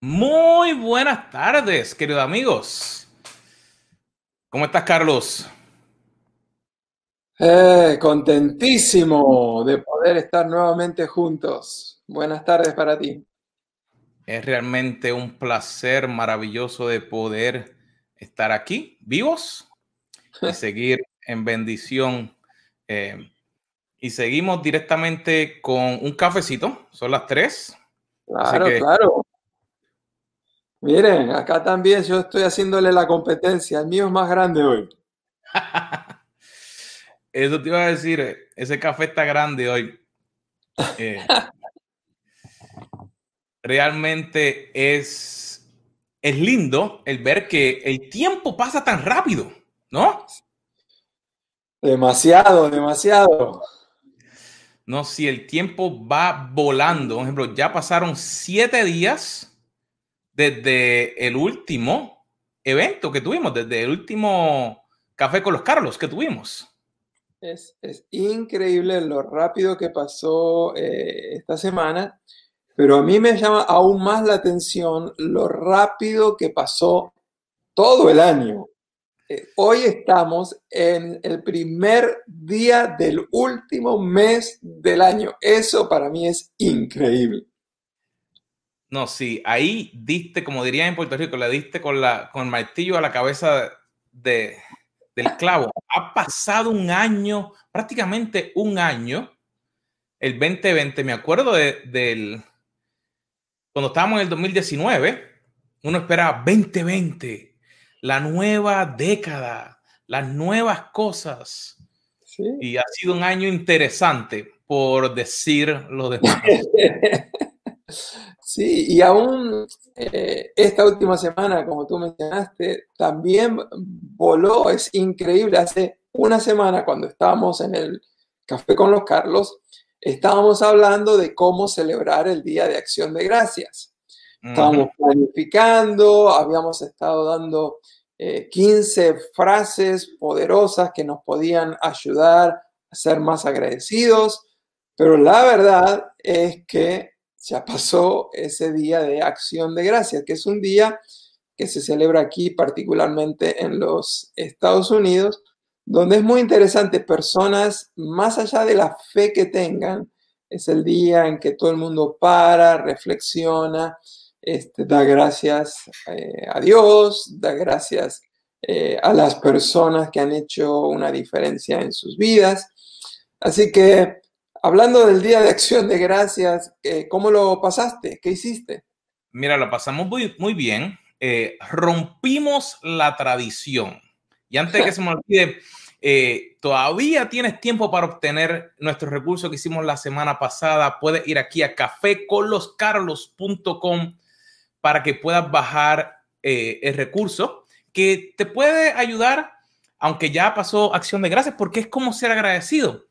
Muy buenas tardes, queridos amigos. ¿Cómo estás, Carlos? Eh, contentísimo de poder estar nuevamente juntos. Buenas tardes para ti. Es realmente un placer maravilloso de poder estar aquí, vivos, y seguir en bendición. Eh, y seguimos directamente con un cafecito. Son las tres. Claro, claro. Miren, acá también yo estoy haciéndole la competencia. El mío es más grande hoy. Eso te iba a decir, ese café está grande hoy. Eh, realmente es, es lindo el ver que el tiempo pasa tan rápido, ¿no? Demasiado, demasiado. No, si el tiempo va volando, por ejemplo, ya pasaron siete días desde el último evento que tuvimos, desde el último café con los Carlos que tuvimos. Es, increíble lo rápido que pasó eh, esta semana, pero a mí me llama aún más la atención lo rápido que pasó todo el año. Eh, hoy estamos en el primer día del último mes del año. Eso para mí es increíble. No, sí, ahí diste, como dirían en Puerto Rico, le diste con, la, con el martillo a la cabeza de, del clavo. Ha pasado un año, prácticamente un año, el 2020, me acuerdo de, del, cuando estábamos en el 2019, uno esperaba 2020, la nueva década, las nuevas cosas. Y ha sido un año interesante, por decir lo demás. Sí, y aún eh, esta última semana, como tú mencionaste, también voló, es increíble. Hace una semana, cuando estábamos en el Café con los Carlos, estábamos hablando de cómo celebrar el Día de Acción de Gracias. Estábamos planificando, habíamos estado dando 15 eh, frases poderosas que nos podían ayudar a ser más agradecidos, pero la verdad es que ya pasó ese día de acción de gracias, que es un día que se celebra aquí, particularmente en los Estados Unidos, donde es muy interesante, personas, más allá de la fe que tengan, es el día en que todo el mundo para, reflexiona, este, da gracias eh, a Dios, da gracias eh, a las personas que han hecho una diferencia en sus vidas. Así que Hablando del Día de Acción de Gracias, eh, ¿cómo lo pasaste? ¿Qué hiciste? Mira, lo pasamos muy, muy bien. Eh, rompimos la tradición. Y antes de que se me olvide, eh, todavía tienes tiempo para obtener nuestros recursos que hicimos la semana pasada. Puedes ir aquí a caféconloscarlos.com para que puedas bajar el recurso que te puede ayudar, aunque ya pasó acción de gracias, porque es como ser agradecido.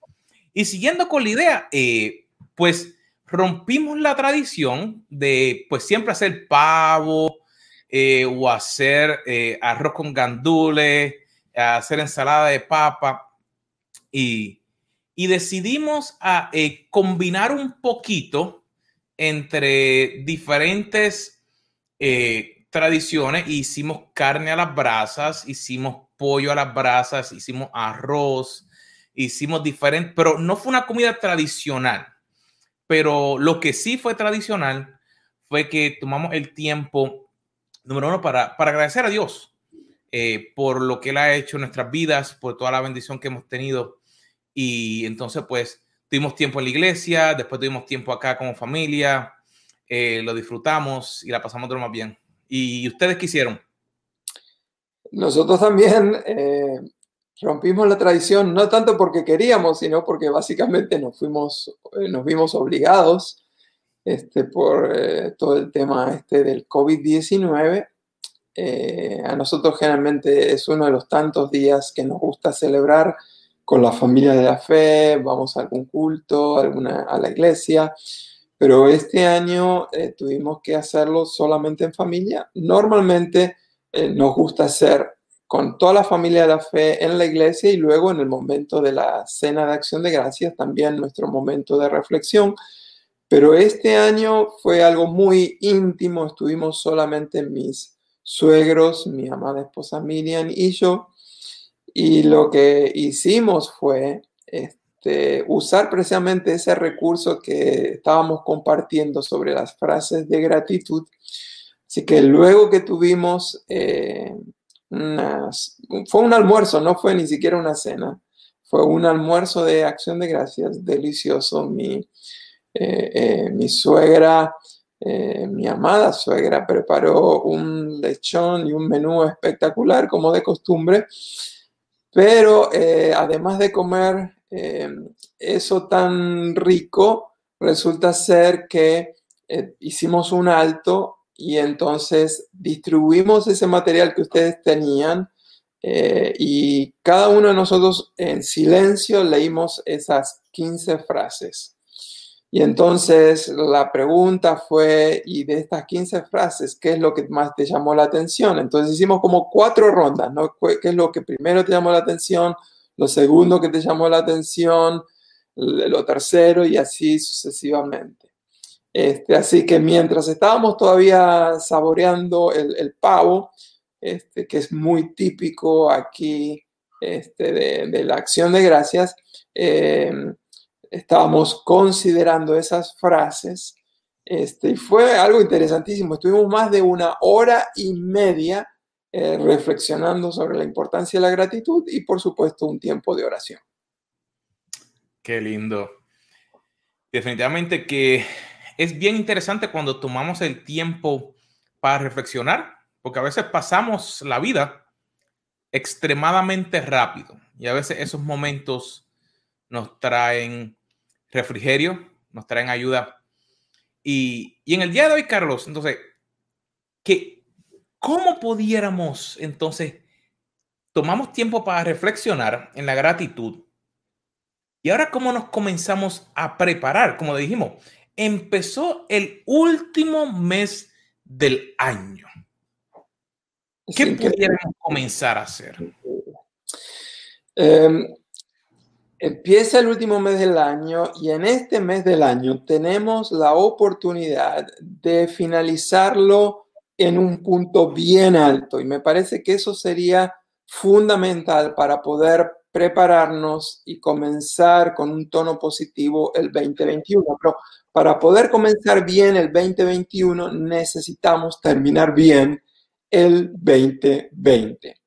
Y siguiendo con la idea, eh, pues rompimos la tradición de pues siempre hacer pavo eh, o hacer eh, arroz con gandules, hacer ensalada de papa y, y decidimos combinar un poquito entre diferentes tradiciones. Hicimos carne a las brasas, hicimos pollo a las brasas, hicimos arroz, hicimos diferente, pero no fue una comida tradicional. Pero lo que sí fue tradicional fue que tomamos el tiempo, número uno, para, para agradecer a Dios eh, por lo que Él ha hecho en nuestras vidas, por toda la bendición que hemos tenido. Y entonces, pues, tuvimos tiempo en la iglesia, después tuvimos tiempo acá como familia, eh, lo disfrutamos y la pasamos lo más bien. ¿Y ustedes qué hicieron? Nosotros también eh, rompimos la tradición no tanto porque queríamos, sino porque básicamente nos fuimos, eh, nos vimos obligados este, por eh, todo el tema este del COVID-19. Eh, a nosotros generalmente es uno de los tantos días que nos gusta celebrar con la familia de la fe, vamos a algún culto, alguna, a la iglesia, pero este año tuvimos que hacerlo solamente en familia. Normalmente nos gusta hacer con toda la familia de la fe en la iglesia y luego en el momento de la cena de acción de gracias, también nuestro momento de reflexión. Pero este año fue algo muy íntimo, estuvimos solamente mis suegros, mi amada esposa Miriam y yo, y lo que hicimos fue este, usar precisamente ese recurso que estábamos compartiendo sobre las frases de gratitud. Así que luego que tuvimos eh, fue un almuerzo, no fue ni siquiera una cena, fue un almuerzo de acción de gracias delicioso. Mi, eh, eh, mi suegra, mi amada suegra, preparó un lechón y un menú espectacular como de costumbre. Pero además de comer eh, eso tan rico, resulta ser que eh, hicimos un alto y entonces distribuimos ese material que ustedes tenían eh, y cada uno de nosotros en silencio leímos esas 15 frases. Y entonces la pregunta fue, y de estas 15 frases, ¿qué es lo que más te llamó la atención? Entonces hicimos como cuatro rondas, ¿no? ¿Qué es lo que primero te llamó la atención? lo segundo que te llamó la atención, lo tercero y así sucesivamente. Este, así que mientras estábamos todavía saboreando el, pavo, este, que es muy típico aquí este, de, la acción de gracias, eh, estábamos considerando esas frases. Este, y fue algo interesantísimo. Estuvimos más de una hora y media eh, reflexionando sobre la importancia de la gratitud y por supuesto un tiempo de oración. Qué lindo. Definitivamente que es bien interesante cuando tomamos el tiempo para reflexionar, porque a veces pasamos la vida extremadamente rápido y a veces esos momentos nos traen refrigerio, nos traen ayuda. Y, y en el día de hoy, Carlos, entonces, ¿qué, ¿Cómo pudiéramos entonces tomamos tiempo para reflexionar en la gratitud? Y ahora, ¿cómo nos comenzamos a preparar? Como dijimos, empezó el último mes del año. ¿Qué pudiéramos comenzar a hacer? Em, empieza el último mes del año y en este mes del año tenemos la oportunidad de finalizarlo en un punto bien alto y me parece que eso sería fundamental para poder prepararnos y comenzar con un tono positivo el 2021. Pero para poder comenzar bien el 2021 necesitamos terminar bien el 2020.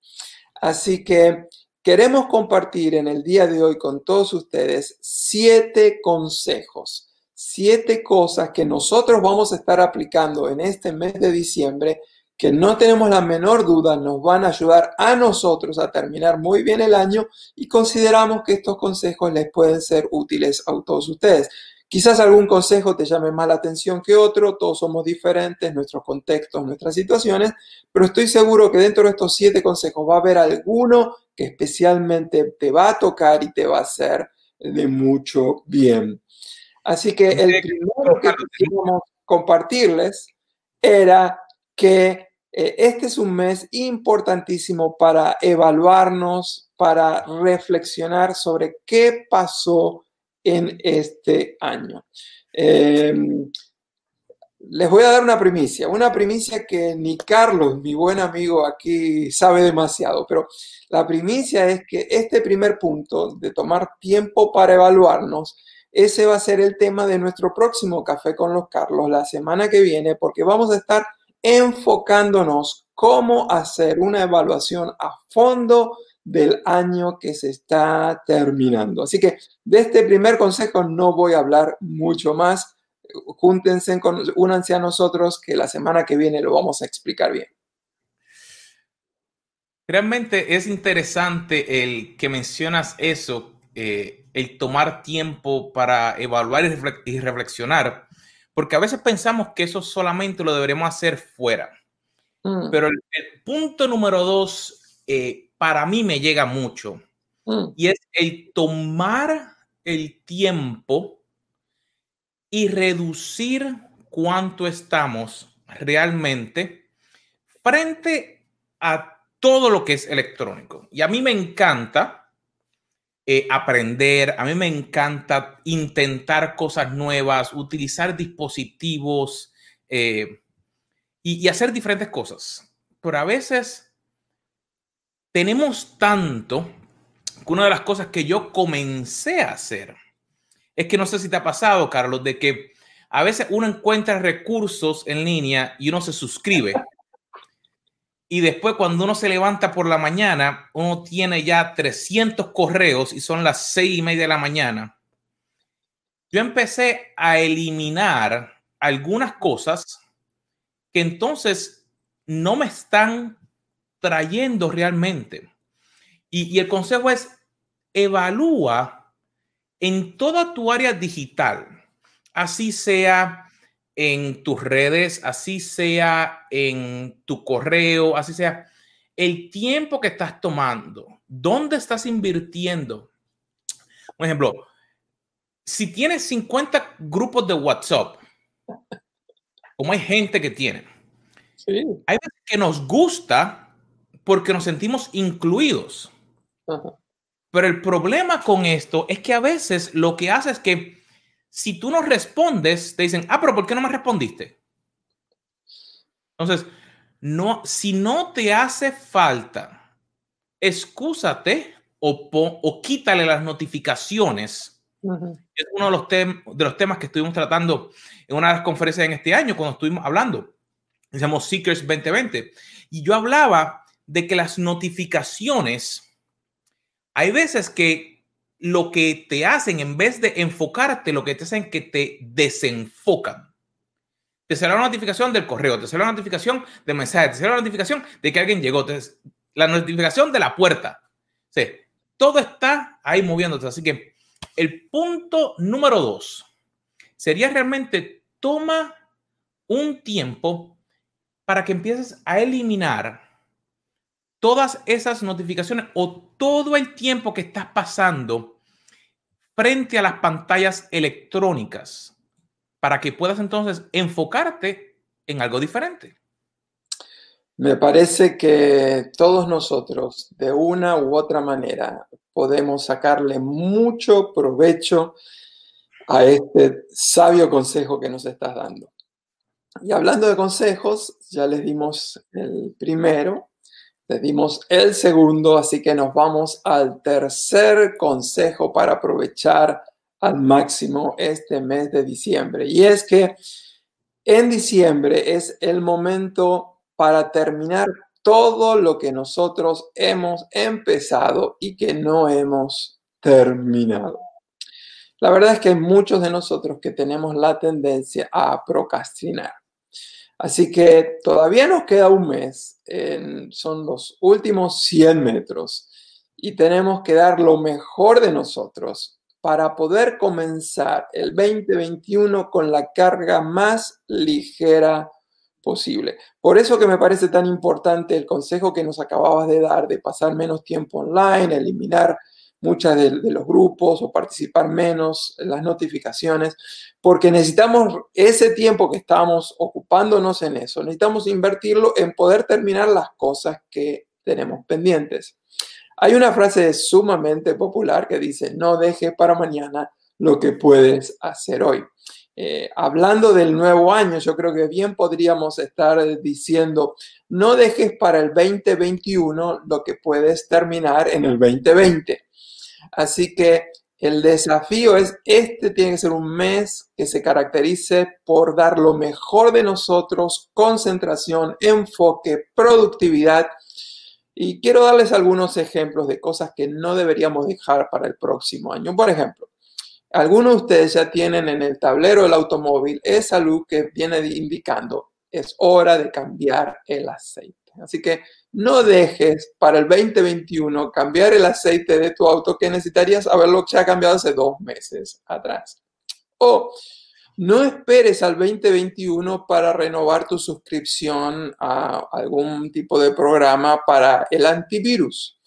Así que queremos compartir en el día de hoy con todos ustedes siete consejos siete cosas que nosotros vamos a estar aplicando en este mes de diciembre que no tenemos la menor duda nos van a ayudar a nosotros a terminar muy bien el año y consideramos que estos consejos les pueden ser útiles a todos ustedes. Quizás algún consejo te llame más la atención que otro, todos somos diferentes, nuestros contextos, nuestras situaciones, pero estoy seguro que dentro de estos siete consejos va a haber alguno que especialmente te va a tocar y te va a hacer de mucho bien. Así que el primero que queríamos compartirles era que eh, este es un mes importantísimo para evaluarnos, para reflexionar sobre qué pasó en este año. Em, les voy a dar una primicia, una primicia que ni Carlos, mi buen amigo aquí, sabe demasiado, pero la primicia es que este primer punto de tomar tiempo para evaluarnos ese va a ser el tema de nuestro próximo Café con los Carlos la semana que viene, porque vamos a estar enfocándonos cómo hacer una evaluación a fondo del año que se está terminando. Así que de este primer consejo no voy a hablar mucho más. Júntense, con, únanse a nosotros que la semana que viene lo vamos a explicar bien. Realmente es interesante el que mencionas eso, eh, el tomar tiempo para evaluar y, reflexionar, porque a veces pensamos que eso solamente lo deberemos hacer fuera. Mm. Pero el, punto número dos, eh, para mí me llega mucho, mm. y es el tomar el tiempo y reducir cuánto estamos realmente frente a todo lo que es electrónico. Y a mí me encanta eh, aprender, a mí me encanta intentar cosas nuevas, utilizar dispositivos eh, y, hacer diferentes cosas. Pero a veces tenemos tanto que una de las cosas que yo comencé a hacer es que no sé si te ha pasado, Carlos, de que a veces uno encuentra recursos en línea y uno se suscribe y después cuando uno se levanta por la mañana, uno tiene ya 300 correos y son las seis y media de la mañana. Yo empecé a eliminar algunas cosas que entonces no me están trayendo realmente. Y, y el consejo es, evalúa en toda tu área digital, así sea en tus redes, así sea en tu correo, así sea, el tiempo que estás tomando, dónde estás invirtiendo. Por ejemplo, si tienes 50 grupos de WhatsApp, como hay gente que tiene, hay veces que nos gusta porque nos sentimos incluidos. Pero el problema con esto es que a veces lo que hace es que si tú no respondes, te dicen, ah, pero ¿por qué no me respondiste? Entonces, no, si no te hace falta, excúsate o, o quítale las notificaciones. Es uno de los, de los temas que estuvimos tratando en una de las conferencias en este año, cuando estuvimos hablando. Decíamos Seekers 2020. Y yo hablaba de que las notificaciones, hay veces que lo que te hacen, en vez de enfocarte, lo que te hacen que te desenfocan. Te sale la notificación del correo, te sale la notificación del mensaje, te sale la notificación de que alguien llegó, la notificación de la puerta. Sí, todo está ahí moviéndose. Así que el punto número dos sería realmente toma un tiempo para que empieces a eliminar todas esas notificaciones o todo el tiempo que estás pasando frente a las pantallas electrónicas para que puedas entonces enfocarte en algo diferente. Me parece que todos nosotros, de una u otra manera, podemos sacarle mucho provecho a este sabio consejo que nos estás dando. Y hablando de consejos, ya les dimos el primero, le dimos el segundo, así que nos vamos al tercer consejo para aprovechar al máximo este mes de diciembre. Y es que en diciembre es el momento para terminar todo lo que nosotros hemos empezado y que no hemos terminado. La verdad es que muchos de nosotros que tenemos la tendencia a procrastinar. Así que todavía nos queda un mes, son los últimos 100 metros y tenemos que dar lo mejor de nosotros para poder comenzar el 2021 con la carga más ligera posible. Por eso que me parece tan importante el consejo que nos acababas de dar de pasar menos tiempo online, eliminar muchas de, los grupos o participar menos en las notificaciones, porque necesitamos ese tiempo que estamos ocupándonos en eso, necesitamos invertirlo en poder terminar las cosas que tenemos pendientes. Hay una frase sumamente popular que dice, no dejes para mañana lo que puedes hacer hoy. Eh, hablando del nuevo año, yo creo que bien podríamos estar diciendo, no dejes para el 2021 lo que puedes terminar en el 2020. Así que el desafío es, este tiene que ser un mes que se caracterice por dar lo mejor de nosotros, concentración, enfoque, productividad. Y quiero darles algunos ejemplos de cosas que no deberíamos dejar para el próximo año. Por ejemplo, algunos de ustedes ya tienen en el tablero del automóvil esa luz que viene indicando, es hora de cambiar el aceite. Así que no dejes para el 2021 cambiar el aceite de tu auto que necesitarías haberlo ya cambiado hace dos meses atrás. O no esperes al 2021 para renovar tu suscripción a algún tipo de programa para el antivirus.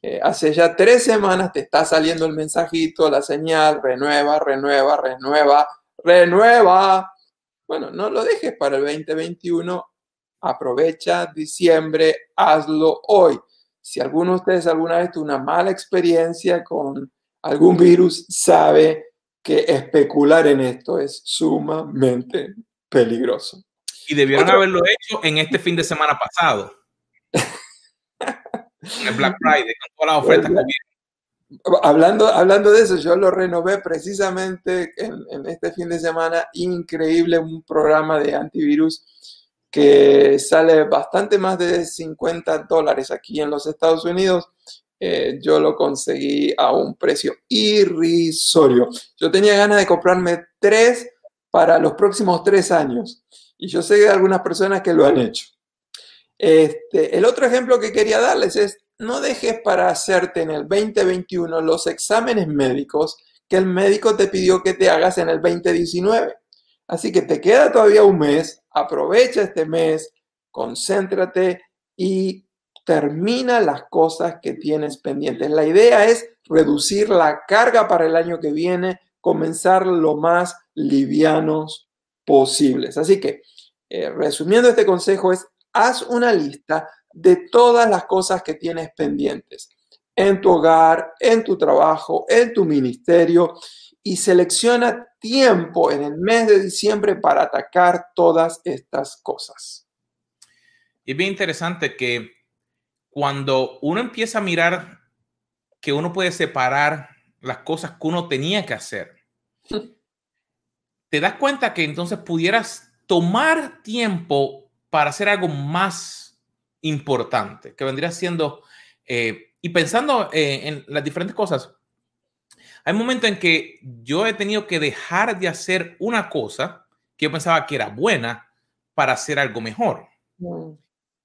Eh, hace ya tres semanas te está saliendo el mensajito, la señal, renueva, renueva, renueva, renueva. Bueno, no lo dejes para el 2021 aprovecha diciembre, hazlo hoy. Si alguno de ustedes alguna vez tuvo una mala experiencia con algún virus sabe que especular en esto es sumamente peligroso. Y debieron haberlo hecho en este fin de semana pasado. el Black Friday, con todas las ofertas que Hablando, hablando de eso, yo lo renové precisamente en, en, este fin de semana. Increíble, un programa de antivirus que sale bastante más de 50 dólares aquí en los Estados Unidos. Eh, yo lo conseguí a un precio irrisorio. Yo tenía ganas de comprarme tres para los próximos tres años. Y yo sé de algunas personas que lo han hecho. Este, el otro ejemplo que quería darles es, no dejes para hacerte en el 2021 los exámenes médicos que el médico te pidió que te hagas en el 2019. Así que te queda todavía un mes, aprovecha este mes, concéntrate y termina las cosas que tienes pendientes. La idea es reducir la carga para el año que viene, comenzar lo más livianos posibles. Así que, eh, resumiendo este consejo es, haz una lista de todas las cosas que tienes pendientes en tu hogar, en tu trabajo, en tu ministerio y selecciona tiempo en el mes de diciembre para atacar todas estas cosas. Es bien interesante que cuando uno empieza a mirar que uno puede separar las cosas que uno tenía que hacer, te das cuenta que entonces pudieras tomar tiempo para hacer algo más importante, que vendría siendo, eh, y pensando eh, en las diferentes cosas, hay momentos en que yo he tenido que dejar de hacer una cosa que yo pensaba que era buena para hacer algo mejor. Mm.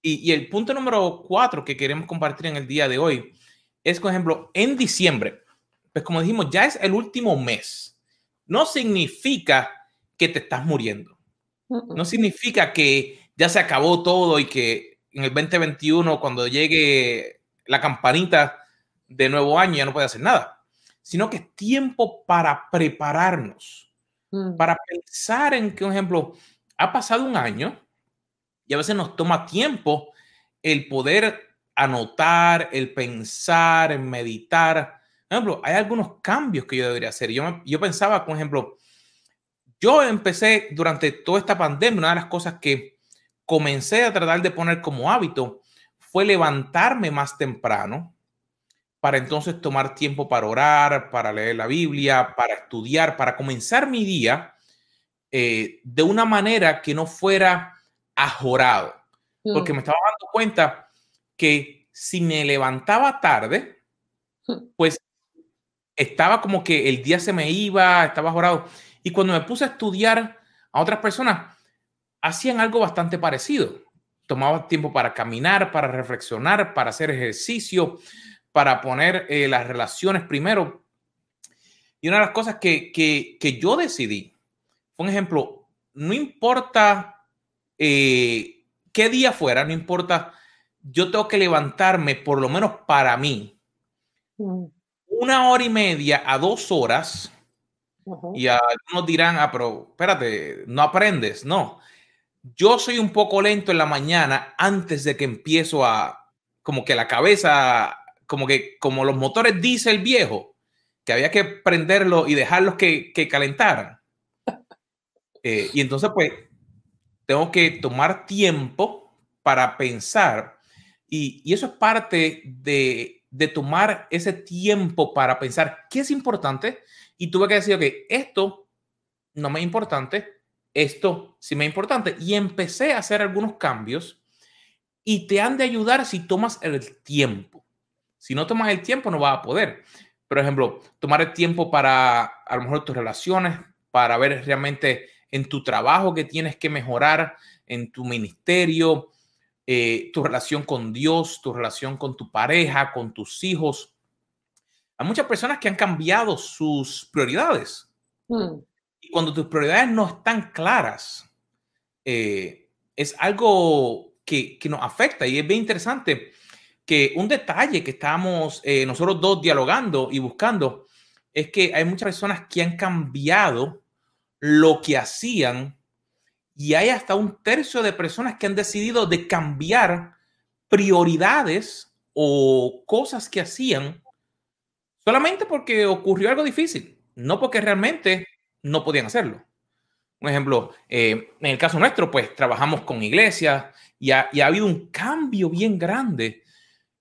Y, el punto número cuatro que queremos compartir en el día de hoy es, por ejemplo, en diciembre, pues como dijimos, ya es el último mes. No significa que te estás muriendo. No significa que ya se acabó todo y que en el 2021, cuando llegue la campanita de nuevo año, ya no puede hacer nada sino que es tiempo para prepararnos, mm. para pensar en que, por ejemplo, ha pasado un año y a veces nos toma tiempo el poder anotar, el pensar, el meditar. Por ejemplo, hay algunos cambios que yo debería hacer. Yo, yo pensaba, por ejemplo, yo empecé durante toda esta pandemia, una de las cosas que comencé a tratar de poner como hábito fue levantarme más temprano, para entonces tomar tiempo para orar, para leer la Biblia, para estudiar, para comenzar mi día eh, de una manera que no fuera ajorado. Porque me estaba dando cuenta que si me levantaba tarde, pues estaba como que el día se me iba, estaba ajorado. Y cuando me puse a estudiar a otras personas, hacían algo bastante parecido. Tomaba tiempo para caminar, para reflexionar, para hacer ejercicio, para poner eh, las relaciones primero. Y una de las cosas que, que, yo decidí fue un ejemplo, no importa eh, qué día fuera, no importa, yo tengo que levantarme por lo menos para mí mm. una hora y media a dos horas. Y algunos dirán, ah, pero espérate, no aprendes. No, yo soy un poco lento en la mañana antes de que empiezo a, como que la cabeza como que como los motores diésel viejo, que había que prenderlos y dejarlos que, que calentaran. Eh, y entonces, pues, tengo que tomar tiempo para pensar. Y, y eso es parte de, de, tomar ese tiempo para pensar qué es importante. Y tuve que decir, que esto no me es importante, esto sí me es importante. Y empecé a hacer algunos cambios y te han de ayudar si tomas el tiempo. Si no tomas el tiempo, no vas a poder. Por ejemplo, tomar el tiempo para a lo mejor tus relaciones, para ver realmente en tu trabajo que tienes que mejorar, en tu ministerio, eh, tu relación con Dios, tu relación con tu pareja, con tus hijos. Hay muchas personas que han cambiado sus prioridades. Hmm. Y cuando tus prioridades no están claras, eh, es algo que, que, nos afecta y es bien interesante que un detalle que estábamos eh, nosotros dos dialogando y buscando es que hay muchas personas que han cambiado lo que hacían y hay hasta un tercio de personas que han decidido de cambiar prioridades o cosas que hacían solamente porque ocurrió algo difícil, no porque realmente no podían hacerlo. Un ejemplo, eh, en el caso nuestro, pues trabajamos con iglesias y ha, y ha habido un cambio bien grande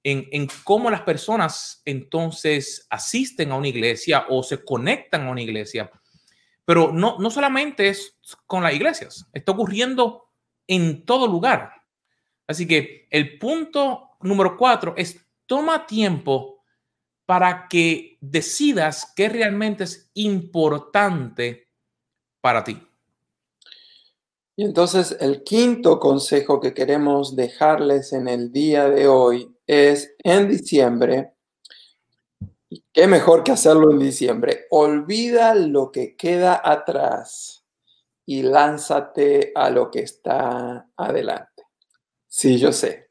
en, cómo las personas entonces asisten a una iglesia o se conectan a una iglesia. Pero no, no solamente es con las iglesias, está ocurriendo en todo lugar. Así que el punto número cuatro es toma tiempo para que decidas qué realmente es importante para ti. Y entonces el quinto consejo que queremos dejarles en el día de hoy es en diciembre, y qué mejor que hacerlo en diciembre, olvida lo que queda atrás y lánzate a lo que está adelante. Sí, yo sé.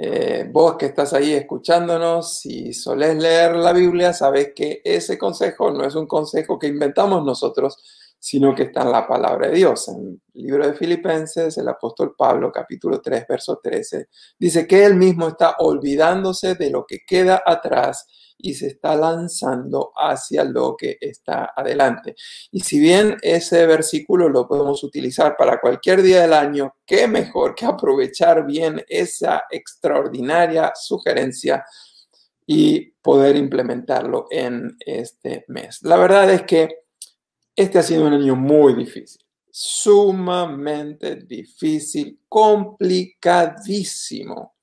Eh, vos que estás ahí escuchándonos, si solés leer la Biblia, sabes que ese consejo no es un consejo que inventamos nosotros, sino que está en la palabra de Dios. En el libro de Filipenses, el apóstol Pablo, capítulo 3, verso 13, dice que él mismo está olvidándose de lo que queda atrás y se está lanzando hacia lo que está adelante. Y si bien ese versículo lo podemos utilizar para cualquier día del año, qué mejor que aprovechar bien esa extraordinaria sugerencia y poder implementarlo en este mes. La verdad es que este ha sido un año muy difícil, sumamente difícil, complicadísimo.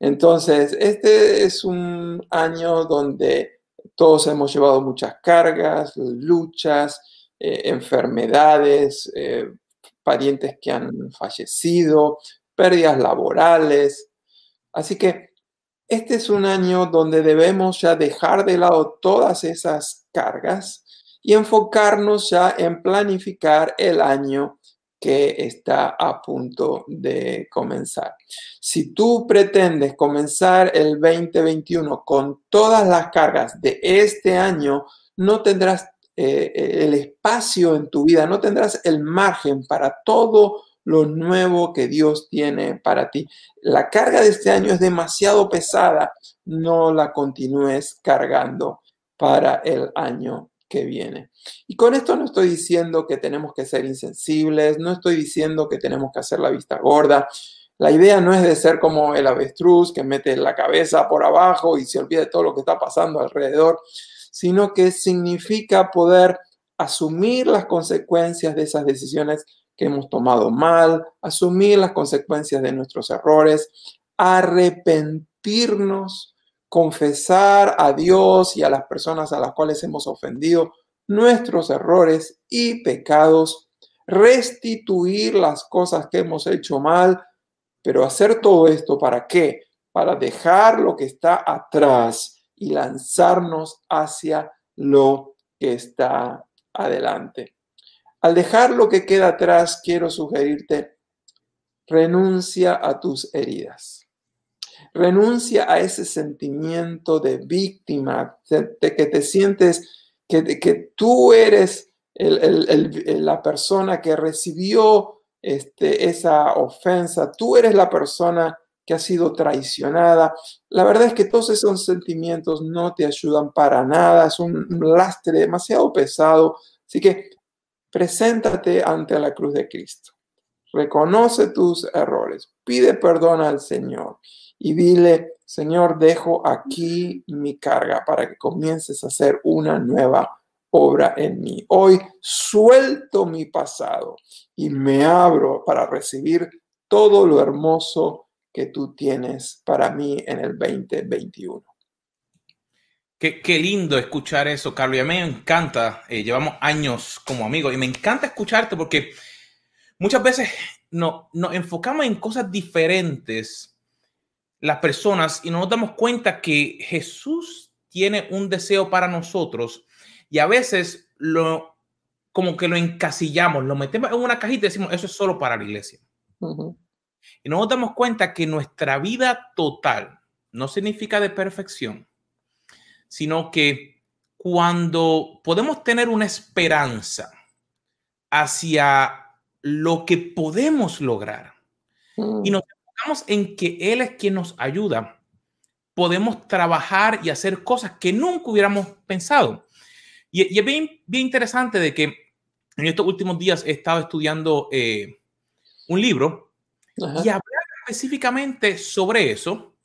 Entonces, este es un año donde todos hemos llevado muchas cargas, luchas, eh, enfermedades, eh, parientes que han fallecido, pérdidas laborales. Así que este es un año donde debemos ya dejar de lado todas esas cargas y enfocarnos ya en planificar el año que está a punto de comenzar. Si tú pretendes comenzar el 2021 con todas las cargas de este año, no tendrás eh, el espacio en tu vida, no tendrás el margen para todo lo nuevo que Dios tiene para ti. La carga de este año es demasiado pesada, no la continúes cargando para el año que viene. Y con esto no estoy diciendo que tenemos que ser insensibles, no estoy diciendo que tenemos que hacer la vista gorda. La idea no es de ser como el avestruz que mete la cabeza por abajo y se olvida de todo lo que está pasando alrededor, sino que significa poder asumir las consecuencias de esas decisiones que hemos tomado mal, asumir las consecuencias de nuestros errores, arrepentirnos confesar a Dios y a las personas a las cuales hemos ofendido nuestros errores y pecados, restituir las cosas que hemos hecho mal, pero hacer todo esto para qué? Para dejar lo que está atrás y lanzarnos hacia lo que está adelante. Al dejar lo que queda atrás, quiero sugerirte, renuncia a tus heridas. Renuncia a ese sentimiento de víctima, de, que te sientes que, tú eres la persona que recibió este, esa ofensa, tú eres la persona que ha sido traicionada. La verdad es que todos esos sentimientos no te ayudan para nada, es un lastre demasiado pesado. Así que preséntate ante la cruz de Cristo. Reconoce tus errores, pide perdón al Señor y dile, Señor, dejo aquí mi carga para que comiences a hacer una nueva obra en mí. Hoy suelto mi pasado y me abro para recibir todo lo hermoso que tú tienes para mí en el 2021. Qué, qué lindo escuchar eso, Carlos. Y a mí me encanta, eh, llevamos años como amigos y me encanta escucharte porque muchas veces no, nos enfocamos en cosas diferentes las personas y no nos damos cuenta que Jesús tiene un deseo para nosotros y a veces lo como que lo encasillamos, lo metemos en una cajita y decimos, eso es solo para la iglesia. Y no nos damos cuenta que nuestra vida total no significa de perfección, sino que cuando podemos tener una esperanza hacia lo que podemos lograr y nos en que Él es quien nos ayuda, podemos trabajar y hacer cosas que nunca hubiéramos pensado. Y, es bien, bien interesante de que en estos últimos días he estado estudiando eh, un libro y hablar específicamente sobre eso.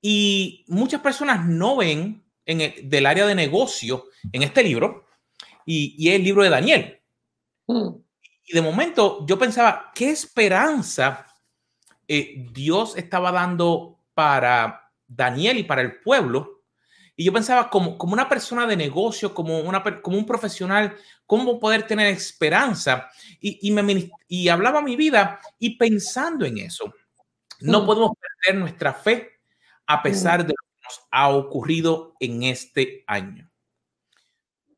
Y muchas personas no ven en el, del área de negocio en este libro y, y es el libro de Daniel. Mm. Y de momento yo pensaba, ¿qué esperanza eh, Dios estaba dando para Daniel y para el pueblo? Y yo pensaba como, como una persona de negocio, como, una, como un profesional, cómo poder tener esperanza. Y, y, me, y hablaba mi vida y pensando en eso, no mm. podemos perder nuestra fe a pesar mm. de lo que nos ha ocurrido en este año.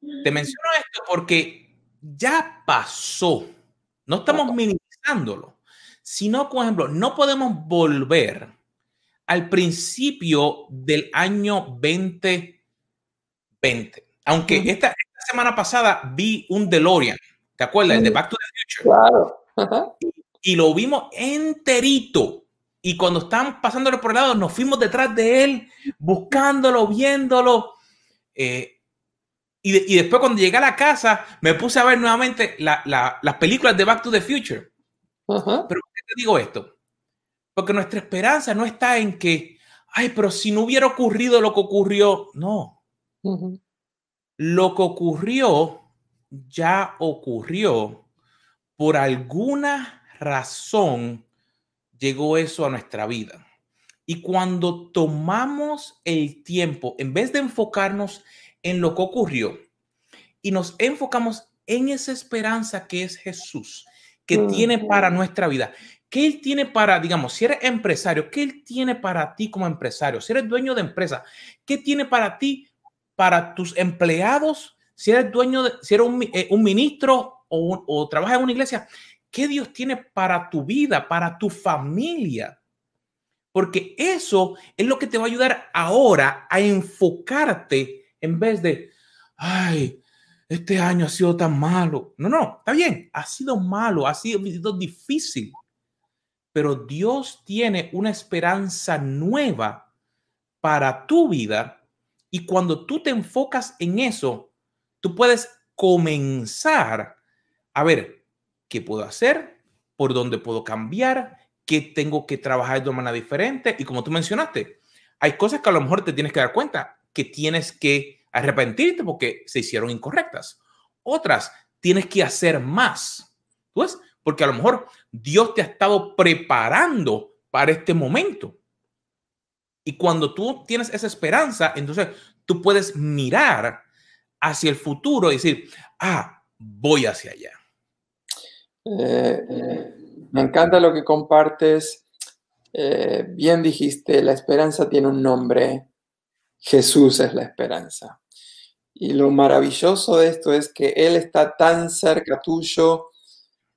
Te menciono esto porque ya pasó. No estamos minimizándolo, sino, por ejemplo, no podemos volver al principio del año 2020. Aunque esta, semana pasada vi un DeLorean, ¿te acuerdas? El de Back to the Future. Claro. Y, lo vimos enterito. Y cuando estaban pasándolo por el lado, nos fuimos detrás de él, buscándolo, viéndolo. Eh, y, después cuando llegué a la casa, me puse a ver nuevamente las películas de Back to the Future. Pero ¿por qué te digo esto? Porque nuestra esperanza no está en que, ay, pero si no hubiera ocurrido lo que ocurrió, no. Lo que ocurrió ya ocurrió. Por alguna razón llegó eso a nuestra vida. Y cuando tomamos el tiempo, en vez de enfocarnos en lo que ocurrió y nos enfocamos en esa esperanza que es Jesús, que tiene para nuestra vida. ¿Qué Él tiene para, digamos, si eres empresario, qué Él tiene para ti como empresario? Si eres dueño de empresa, ¿qué tiene para ti, para tus empleados? Si eres dueño de, si eres un, eh, ministro o, o trabajas en una iglesia, ¿qué Dios tiene para tu vida, para tu familia? Porque eso es lo que te va a ayudar ahora a enfocarte en vez de, ay, este año ha sido tan malo. No, no, está bien, ha sido malo, ha sido, difícil, pero Dios tiene una esperanza nueva para tu vida y cuando tú te enfocas en eso, tú puedes comenzar a ver qué puedo hacer, por dónde puedo cambiar, qué tengo que trabajar de una manera diferente. Y como tú mencionaste, hay cosas que a lo mejor te tienes que dar cuenta que tienes que arrepentirte porque se hicieron incorrectas. Otras, tienes que hacer más. Pues, porque a lo mejor Dios te ha estado preparando para este momento. Y cuando tú tienes esa esperanza, entonces tú puedes mirar hacia el futuro y decir, ah, voy hacia allá. Eh, me encanta lo que compartes. Eh, bien dijiste, la esperanza tiene un nombre Jesús es la esperanza. Y lo maravilloso de esto es que Él está tan cerca tuyo,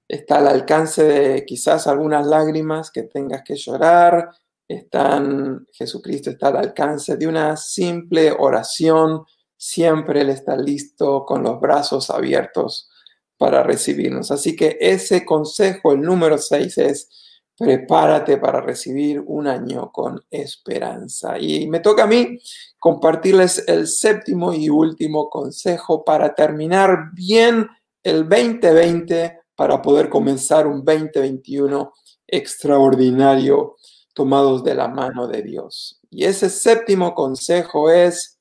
está al alcance de quizás algunas lágrimas que tengas que llorar, están, Jesucristo está al alcance de una simple oración, siempre Él está listo con los brazos abiertos para recibirnos. Así que ese consejo, el número 6 es, prepárate para recibir un año con esperanza. Y me toca a mí compartirles el séptimo y último consejo para terminar bien el 2020 para poder comenzar un 2021 extraordinario tomados de la mano de Dios. Y ese séptimo consejo es,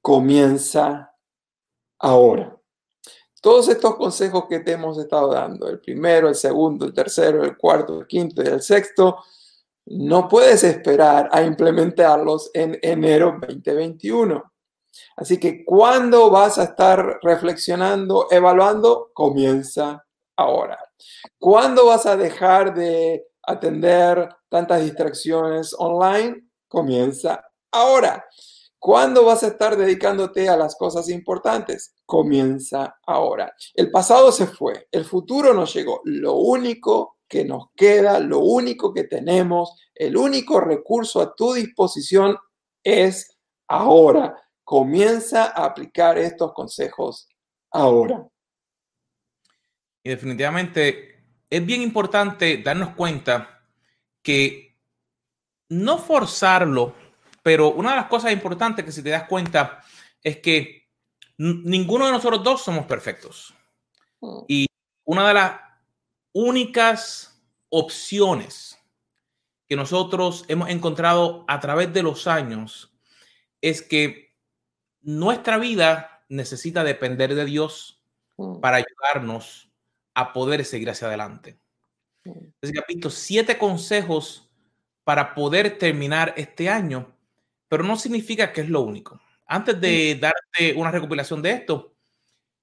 comienza ahora. Todos estos consejos que te hemos estado dando, el primero, el segundo, el tercero, el cuarto, el quinto y el sexto, no puedes esperar a implementarlos en enero 2021. Así que cuando vas a estar reflexionando, evaluando, comienza ahora. ¿Cuándo vas a dejar de atender tantas distracciones online? Comienza ahora. ¿Cuándo vas a estar dedicándote a las cosas importantes? Comienza ahora. El pasado se fue, el futuro no llegó. Lo único que nos queda, lo único que tenemos, el único recurso a tu disposición es ahora. Comienza a aplicar estos consejos ahora. Y definitivamente es bien importante darnos cuenta que no forzarlo pero una de las cosas importantes que si te das cuenta es que ninguno de nosotros dos somos perfectos. Mm. Y una de las únicas opciones que nosotros hemos encontrado a través de los años es que nuestra vida necesita depender de Dios mm. para ayudarnos a poder seguir hacia adelante. Mm. Así que, visto siete consejos para poder terminar este año, pero no significa que es lo único. Antes de darte una recopilación de esto,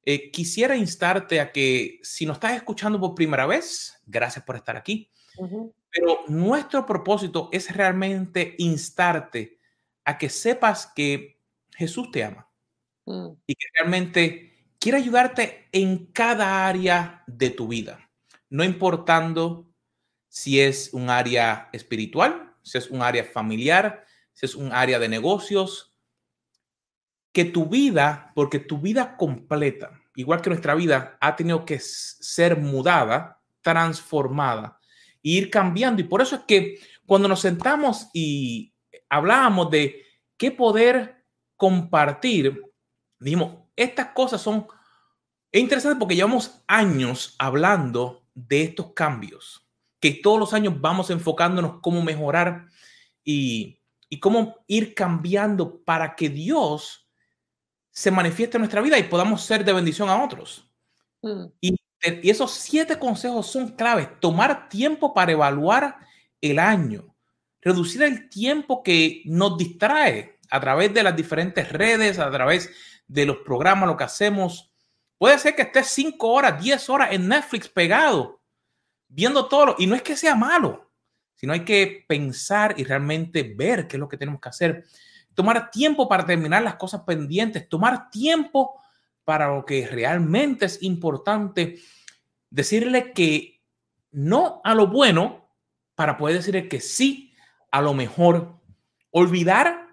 eh, quisiera instarte a que si nos estás escuchando por primera vez, gracias por estar aquí. Pero nuestro propósito es realmente instarte a que sepas que Jesús te ama mm. y que realmente quiere ayudarte en cada área de tu vida, no importando si es un área espiritual, si es un área familiar, si es un área de negocios, que tu vida, porque tu vida completa, igual que nuestra vida, ha tenido que ser mudada, transformada, e ir cambiando. Y por eso es que cuando nos sentamos y hablábamos de qué poder compartir, dijimos, estas cosas son interesantes porque llevamos años hablando de estos cambios, que todos los años vamos enfocándonos cómo mejorar y, y cómo ir cambiando para que Dios se manifieste en nuestra vida y podamos ser de bendición a otros. Mm. Y, y, esos siete consejos son claves. Tomar tiempo para evaluar el año. Reducir el tiempo que nos distrae a través de las diferentes redes, a través de los programas, lo que hacemos. Puede ser que estés cinco horas, diez horas en Netflix pegado, viendo todo. Y no es que sea malo, sino hay que pensar y realmente ver qué es lo que tenemos que hacer tomar tiempo para terminar las cosas pendientes, tomar tiempo para lo que realmente es importante, decirle que no a lo bueno para poder decirle que sí a lo mejor, olvidar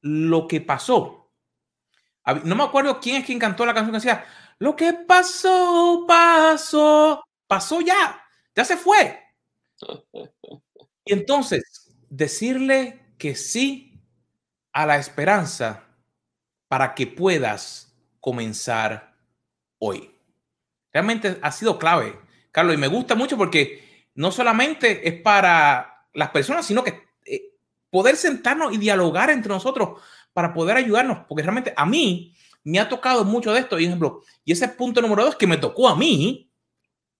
lo que pasó. No me acuerdo quién es quien cantó la canción que decía, lo que pasó, pasó, pasó ya, ya se fue. Y entonces, decirle que sí a la esperanza para que puedas comenzar hoy. Realmente ha sido clave, Carlos, y me gusta mucho porque no solamente es para las personas, sino que eh, poder sentarnos y dialogar entre nosotros para poder ayudarnos, porque realmente a mí me ha tocado mucho de esto, y ejemplo, y ese punto número dos que me tocó a mí,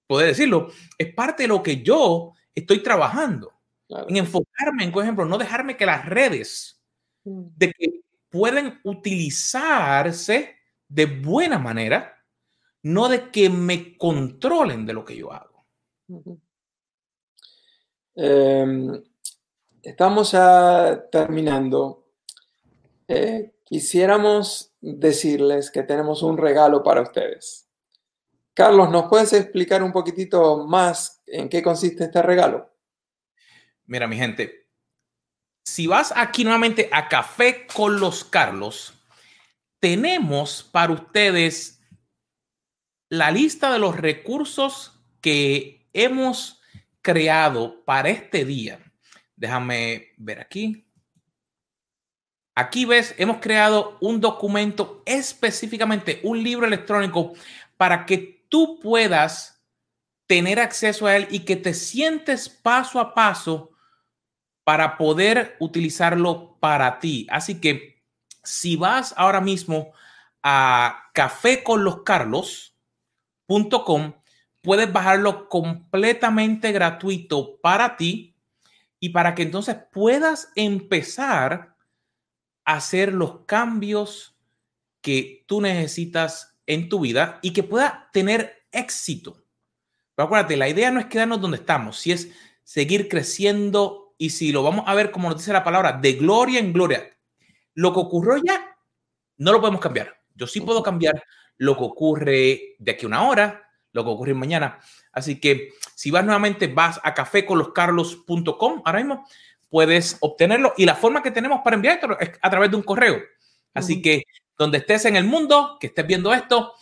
poder decirlo, es parte de lo que yo estoy trabajando, en enfocarme en, por ejemplo, no dejarme que las redes Mm. de que pueden utilizarse de buena manera, no de que me controlen de lo que yo hago. Em, estamos ya terminando. Eh, quisiéramos decirles que tenemos un regalo para ustedes. Carlos, ¿nos puedes explicar un poquitito más en qué consiste este regalo? Mira, mi gente, si vas aquí nuevamente a Café con los Carlos, tenemos para ustedes la lista de los recursos que hemos creado para este día. Déjame ver aquí. Aquí ves, hemos creado un documento específicamente, un libro electrónico para que tú puedas tener acceso a él y que te sientes paso a paso para poder utilizarlo para ti. Así que si vas ahora mismo a caféconloscarlos.com, puedes bajarlo completamente gratuito para ti y para que entonces puedas empezar a hacer los cambios que tú necesitas en tu vida y que pueda tener éxito. Pero acuérdate, la idea no es quedarnos donde estamos, si es seguir creciendo y si lo vamos a ver como nos dice la palabra, de gloria en gloria, lo que ocurrió ya, no lo podemos cambiar. Yo sí puedo cambiar lo que ocurre de aquí a una hora, lo que ocurre mañana. Así que si vas nuevamente, vas a caféconloscarlos.com, ahora mismo puedes obtenerlo y la forma que tenemos para enviártelo es a través de un correo. Así que donde estés en el mundo, que estés viendo esto,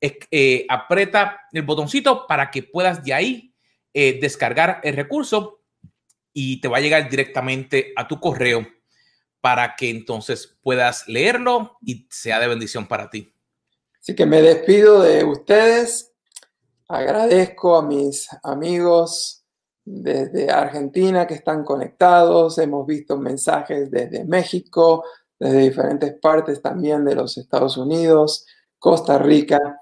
eh, aprieta el botoncito para que puedas de ahí eh, descargar el recurso y te va a llegar directamente a tu correo para que entonces puedas leerlo y sea de bendición para ti. Así que me despido de ustedes. Agradezco a mis amigos desde Argentina que están conectados. Hemos visto mensajes desde México, desde diferentes partes también de los Estados Unidos, Costa Rica,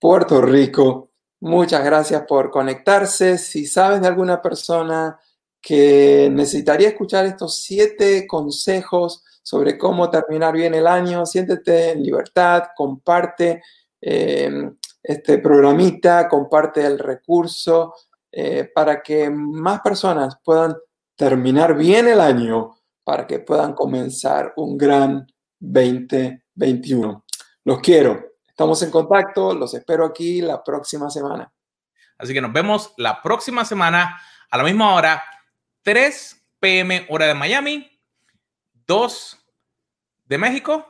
Puerto Rico. Muchas gracias por conectarse. Si sabes de alguna persona que necesitaría escuchar estos siete consejos sobre cómo terminar bien el año, siéntete en libertad, comparte eh, este programita, comparte el recurso eh, para que más personas puedan terminar bien el año, para que puedan comenzar un gran 2021. Los quiero. Estamos en contacto. Los espero aquí la próxima semana. Así que nos vemos la próxima semana a la misma hora, 3 p.m. hora de Miami, 2 de México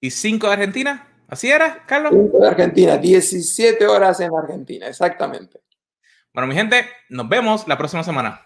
y 5 de Argentina. ¿Así era, Carlos? 5 de Argentina, 17 horas en Argentina, exactamente. Bueno, mi gente, nos vemos la próxima semana.